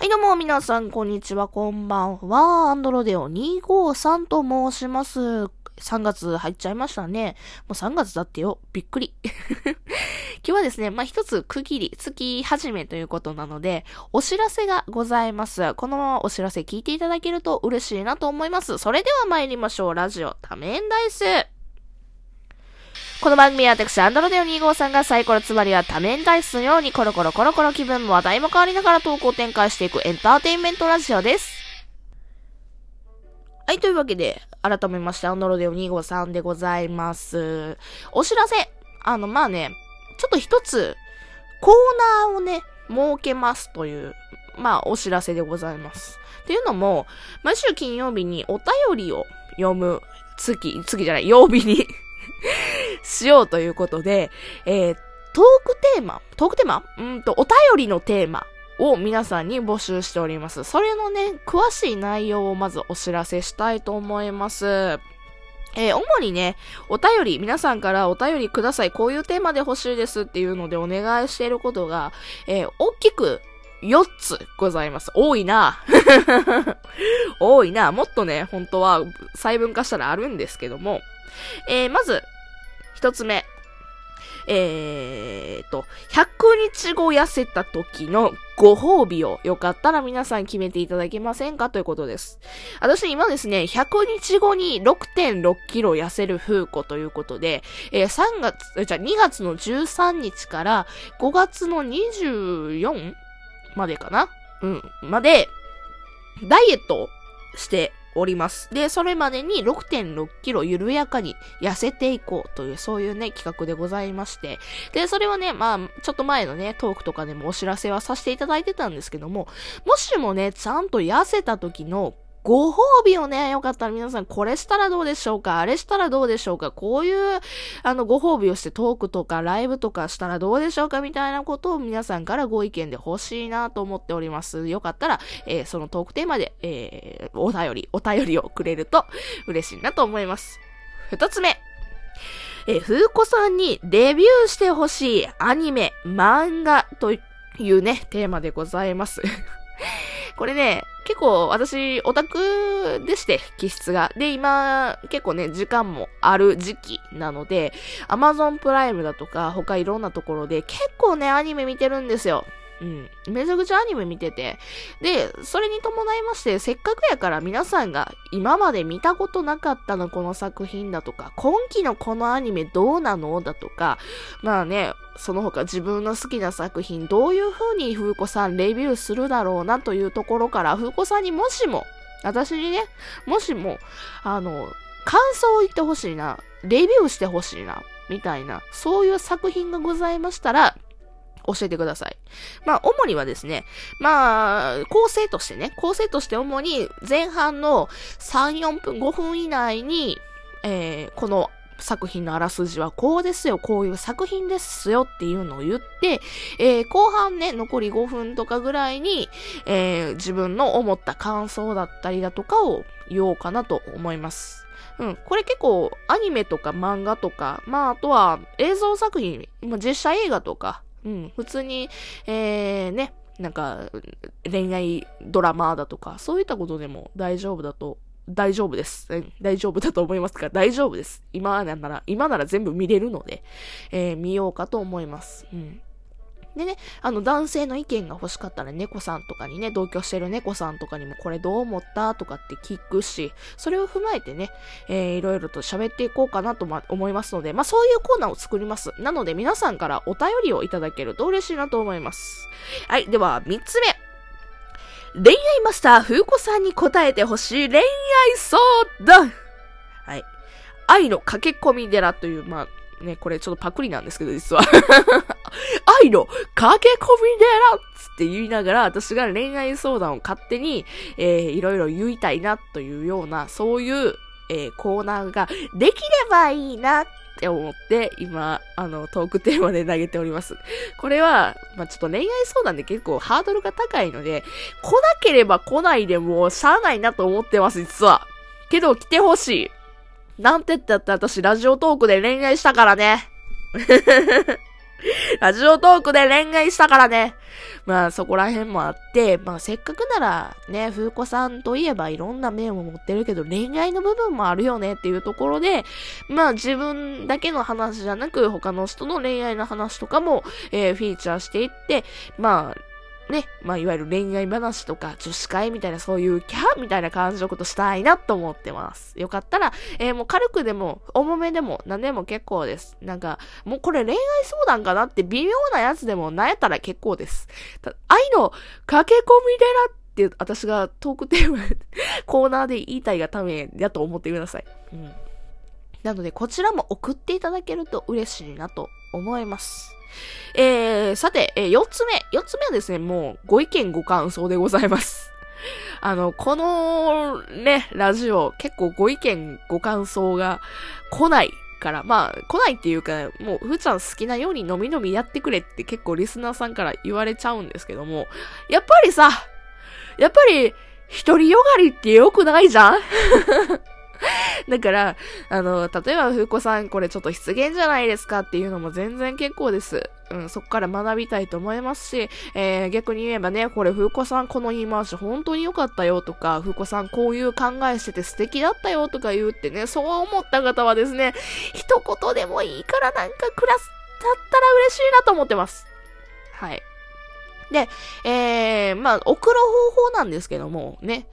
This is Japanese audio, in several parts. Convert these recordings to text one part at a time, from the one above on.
はい、どうも、皆さん、こんにちは、こんばんは。アンドロデオ253と申します。3月入っちゃいましたね。もう3月だってよ。びっくり。今日はですね、まあ、一つ区切り、月始めということなので、お知らせがございます。このままお知らせ聞いていただけると嬉しいなと思います。それでは参りましょう。ラジオ、多面ダイス。この番組は私、アンドロデオ2号さんがサイコロつまりは多面ダイスのようにコロコロコロコロ気分も話題も変わりながら投稿を展開していくエンターテインメントラジオです。はい、というわけで、改めまして、アンドロデオ253でございます。お知らせ。あの、まあね、ちょっと一つ、コーナーをね、設けますという、まあ、お知らせでございます。っていうのも、毎週金曜日にお便りを読む月、月じゃない、曜日に しようということで、えー、トークテーマ、トークテーマ？うんと、お便りのテーマを皆さんに募集しております。それのね、詳しい内容をまずお知らせしたいと思います。えー、主にね、お便り、皆さんからお便りください。こういうテーマで欲しいですっていうのでお願いしていることが、えー、大きく4つございます。多いな。多いな。もっとね、本当は細分化したらあるんですけども、えー、まず、一つ目。えーと、100日後痩せた時のご褒美をよかったら皆さん決めていただけませんかということです。私今ですね、100日後に6.6キロ痩せる風子ということで、えー、3月、じゃあ2月の13日から5月の 24? までかな？うん、まで、ダイエットしております。で、それまでに6.6キロ緩やかに痩せていこうという、そういうね、企画でございまして。で、それはね、まあ、ちょっと前のね、トークとかでもお知らせはさせていただいてたんですけども、もしもね、ちゃんと痩せた時のご褒美をね、よかったら皆さんこれしたらどうでしょうか？あれしたらどうでしょうか？こういう、あの、ご褒美をしてトークとかライブとかしたらどうでしょうかみたいなことを皆さんからご意見で欲しいなと思っております。よかったら、えー、そのトークテーマで、えー、お便り、お便りをくれると嬉しいなと思います。二つ目。えー、風子さんにデビューしてほしいアニメ、漫画というね、テーマでございます。これね、結構私、オタクでして、気質が。で、今、結構ね、時間もある時期なので、Amazon プライムだとか、他いろんなところで結構ね、アニメ見てるんですよ。うん。めちゃくちゃアニメ見てて。で、それに伴いまして、せっかくやから皆さんが今まで見たことなかったのこの作品だとか、今期のこのアニメどうなのだとか、まあね、その他自分の好きな作品どういう風に風子さんレビューするだろうなというところから、風子さんにもしも、私にね、もしも、あの、感想を言ってほしいな、レビューしてほしいな、みたいな、そういう作品がございましたら、教えてください。まあ、主にはですね、まあ、構成としてね、構成として主に前半の3、4分、5分以内に、えー、この作品のあらすじはこうですよ、こういう作品ですよっていうのを言って、えー、後半ね、残り5分とかぐらいに、えー、自分の思った感想だったりだとかを言おうかなと思います。うん。これ結構アニメとか漫画とか、まああとは映像作品、実写映画とか、うん、普通に、えー、ね、なんか、恋愛ドラマだとか、そういったことでも大丈夫だと、大丈夫です。大丈夫だと思いますが、大丈夫です。今なら、今なら全部見れるので、えー、見ようかと思います。うん。でね、あの男性の意見が欲しかったら猫さんとかにね、同居してる猫さんとかにもこれどう思ったとかって聞くし、それを踏まえてね、えー、いろいろと喋っていこうかなと思いますので、まあそういうコーナーを作ります。なので皆さんからお便りをいただけると嬉しいなと思います。はい、では3つ目。恋愛マスター、風子さんに答えてほしい恋愛相談はい。愛の駆け込み寺という、まあ、ね、これちょっとパクリなんですけど、実は。愛の駆け込み寺つって言いながら、私が恋愛相談を勝手に、えー、いろいろ言いたいなというような、そういう、えー、コーナーができればいいなって思って、今、あの、トークテーマで投げております。これは、まあ、ちょっと恋愛相談で結構ハードルが高いので、来なければ来ないでもしゃあないなと思ってます、実は。けど来てほしい。なんてったって私ラジオトークで恋愛したからね。ラジオトークで恋愛したからね。まあそこら辺もあって、まあせっかくならね、風子さんといえばいろんな面を持ってるけど恋愛の部分もあるよねっていうところで、まあ自分だけの話じゃなく他の人の恋愛の話とかも、えー、フィーチャーしていって、まあね、まあ、いわゆる恋愛話とか女子会みたいなそういうキャーみたいな感じのことしたいなと思ってます。よかったら、えー、もう軽くでも、重めでも、何でも結構です。なんか、もうこれ恋愛相談かなって微妙なやつでも、なやったら結構です。愛の駆け込み寺って私がトークテーマコーナーで言いたいがためやと思ってください。うん。なので、こちらも送っていただけると嬉しいなと思います。えー、さて、えー、4つ目。4つ目はですね、もう、ご意見ご感想でございます。あの、この、ね、ラジオ、結構ご意見ご感想が来ないから、まあ、来ないっていうか、もう、ふーちゃん好きなようにのみのみやってくれって結構リスナーさんから言われちゃうんですけども、やっぱりさ、やっぱり、一人よがりって良くないじゃん？だから、あの、例えば、ふうこさん、これちょっと失言じゃないですかっていうのも全然結構です。うん、そこから学びたいと思いますし、えー、逆に言えばね、これ、ふうこさん、この言い回し本当に良かったよとか、ふうこさん、こういう考えしてて素敵だったよとか言うってね、そう思った方はですね、一言でもいいからなんかクラスだったら嬉しいなと思ってます。はい。で、えー、まあ、送る方法なんですけども、ね、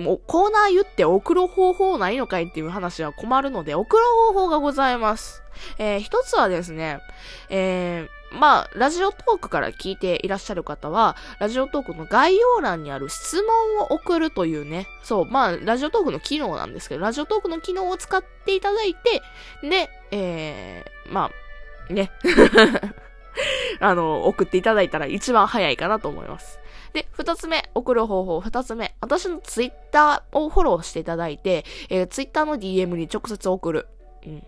もうコーナー言って送る方法ないのかいっていう話は困るので、送る方法がございます。えー、一つはですね、えー、まあ、ラジオトークから聞いていらっしゃる方は、ラジオトークの概要欄にある質問を送るというね、そう、まあ、ラジオトークの機能なんですけど、ラジオトークの機能を使っていただいて、で、えー、まあ、ね。あの、送っていただいたら一番早いかなと思います。で、二つ目、送る方法、二つ目、私のツイッターをフォローしていただいて、えー、ツイッターの DM に直接送る。うん。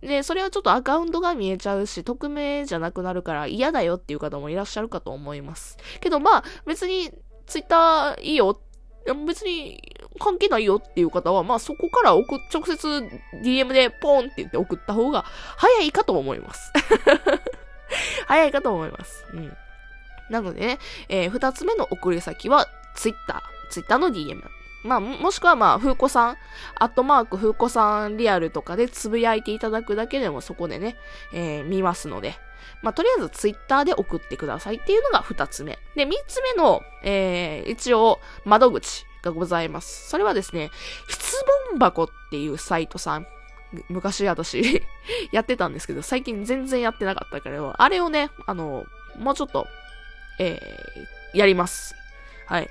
で、それはちょっとアカウントが見えちゃうし、匿名じゃなくなるから嫌だよっていう方もいらっしゃるかと思います。けどまあ、別にツイッターいいよ、別に関係ないよっていう方は、まあそこから送、直接 DM でポンって言って送った方が早いかと思います。早いかと思います。うん。なのでね、えー、二つ目の送り先は、ツイッター。ツイッターの DM。まあ、もしくはまあ、風子さん、アットマーク風子さんリアルとかでつぶやいていただくだけでもそこでね、えー、見ますので、まあ、とりあえずツイッターで送ってくださいっていうのが二つ目。で、三つ目の、えー、一応、窓口がございます。それはですね、質問箱っていうサイトさん。昔私 やってたんですけど、最近全然やってなかったから、あれをね、あの、もうちょっと、えー、やります。はい。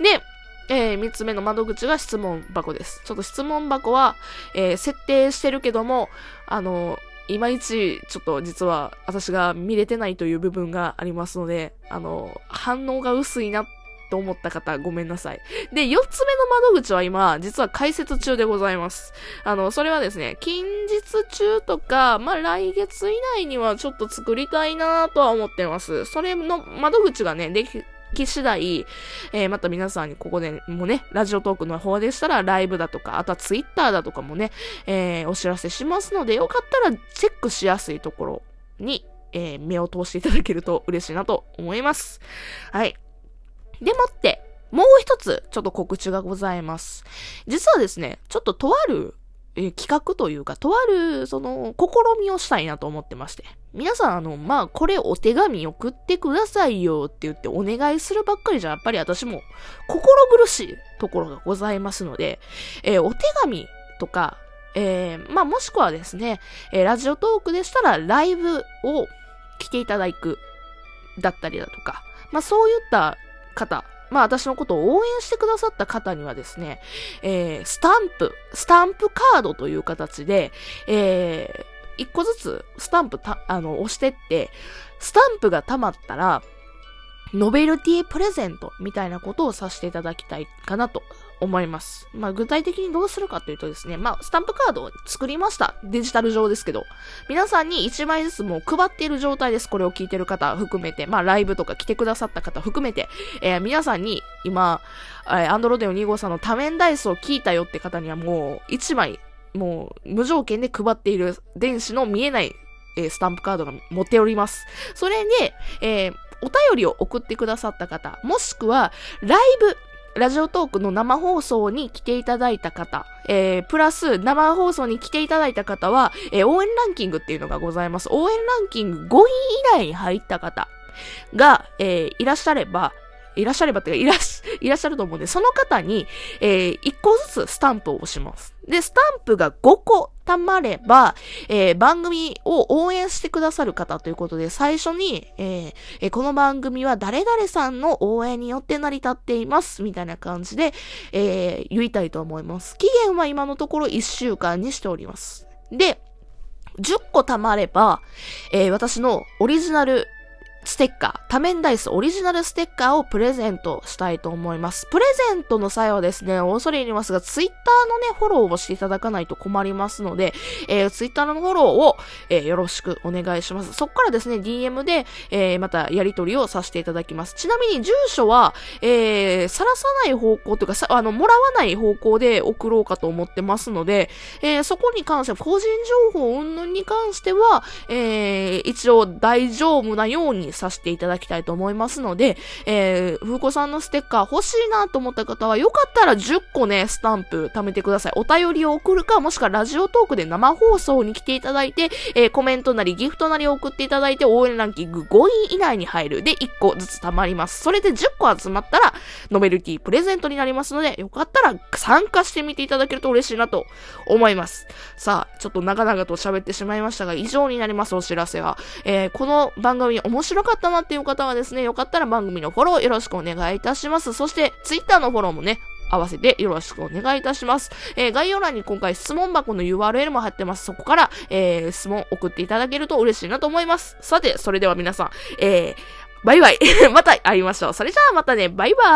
で、えー、三つ目の窓口が質問箱です。ちょっと質問箱は、えー、設定してるけども、あの、いまいち、ちょっと実は私が見れてないという部分がありますので、あの、反応が薄いなっと思った方、ごめんなさい。で、4つ目の窓口は今、実は解説中でございます。あの、それはですね、近日中とか、まあ、来月以内にはちょっと作りたいなとは思ってます。それの窓口がね、でき、き次第、えー、また皆さんにここでもね、ラジオトークの方でしたらライブだとか、あとはツイッターだとかもね、えー、お知らせしますので、よかったらチェックしやすいところに、えー、目を通していただけると嬉しいなと思います。はい。でもって、もう一つ、ちょっと告知がございます。実はですね、ちょっととある、え企画というか、とある、その、試みをしたいなと思ってまして。皆さん、あの、まあ、これお手紙送ってくださいよって言ってお願いするばっかりじゃ、やっぱり私も心苦しいところがございますので、えー、お手紙とか、えー、まあ、もしくはですね、えー、ラジオトークでしたらライブを来ていただく、だったりだとか、まあ、そういった方、まあ私のことを応援してくださった方にはですね、えー、スタンプ、スタンプカードという形で、えー、一個ずつスタンプた、あの、押してって、スタンプが溜まったら、ノベルティプレゼントみたいなことをさせていただきたいかなと思います。まあ具体的にどうするかというとですね、まあスタンプカードを作りました。デジタル上ですけど。皆さんに1枚ずつもう配っている状態です。これを聞いてる方含めて、まあライブとか来てくださった方含めて、えー、皆さんに今、え、アンドロデオ2号さんの多面ダイスを聞いたよって方にはもう1枚、もう無条件で配っている電子の見えないえー、スタンプカードが持っております。それで、えー、お便りを送ってくださった方、もしくは、ライブ、ラジオトークの生放送に来ていただいた方、えー、プラス生放送に来ていただいた方は、えー、応援ランキングっていうのがございます。応援ランキング5位以内に入った方が、えー、いらっしゃれば、いらっしゃればってい、らっし、いらっしゃると思うんで、その方に、えー、1個ずつスタンプを押します。で、スタンプが5個貯まれば、えー、番組を応援してくださる方ということで、最初に、えー、この番組は誰々さんの応援によって成り立っています、みたいな感じで、えー、言いたいと思います。期限は今のところ1週間にしております。で、10個貯まれば、えー、私のオリジナルステッカー、多面ダイスオリジナルステッカーをプレゼントしたいと思います。プレゼントの際はですね、恐れ入りますが、ツイッターのね、フォローをしていただかないと困りますので、えー、ツイッターのフォローを、えー、よろしくお願いします。そっからですね、DM で、えー、またやり取りをさせていただきます。ちなみに住所は、えー、さらさない方向というか、さ、あの、もらわない方向で送ろうかと思ってますので、えー、そこに関しては、個人情報云々に関しては、えー、一応大丈夫なようにさせていただきたいと思いますので、えー、風子さんのステッカー欲しいなと思った方は、よかったら10個ね、スタンプ貯めてください。お便りを送るか、もしくはラジオトークで生放送に来ていただいて、えー、コメントなりギフトなりを送っていただいて、応援ランキング5位以内に入る。で、1個ずつ貯まります。それで10個集まったら、ノベルティプレゼントになりますので、よかったら参加してみていただけると嬉しいなと思います。さあ、ちょっと長々と喋ってしまいましたが、以上になります、お知らせは。えー、この番組面白白かったなっていう方はですね、よかったら番組のフォローよろしくお願いいたします。そして、Twitter のフォローもね、合わせてよろしくお願いいたします。えー、概要欄に今回質問箱の URL も貼ってます。そこから、えー、質問送っていただけると嬉しいなと思います。さて、それでは皆さん、えー、バイバイ。また会いましょう。それじゃあまたね、バイバイ。